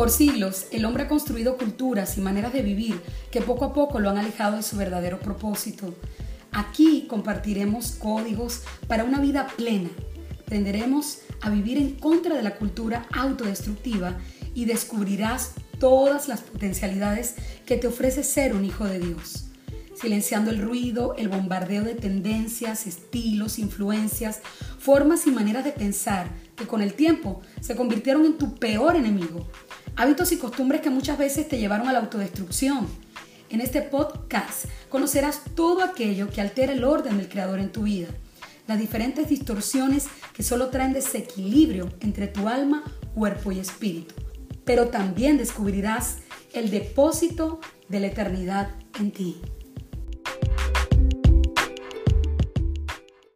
Por siglos, el hombre ha construido culturas y maneras de vivir que poco a poco lo han alejado de su verdadero propósito. Aquí compartiremos códigos para una vida plena. Aprenderemos a vivir en contra de la cultura autodestructiva y descubrirás todas las potencialidades que te ofrece ser un hijo de Dios. Silenciando el ruido, el bombardeo de tendencias, estilos, influencias, formas y maneras de pensar que con el tiempo se convirtieron en tu peor enemigo. Hábitos y costumbres que muchas veces te llevaron a la autodestrucción. En este podcast conocerás todo aquello que altera el orden del Creador en tu vida, las diferentes distorsiones que solo traen desequilibrio entre tu alma, cuerpo y espíritu. Pero también descubrirás el depósito de la eternidad en ti.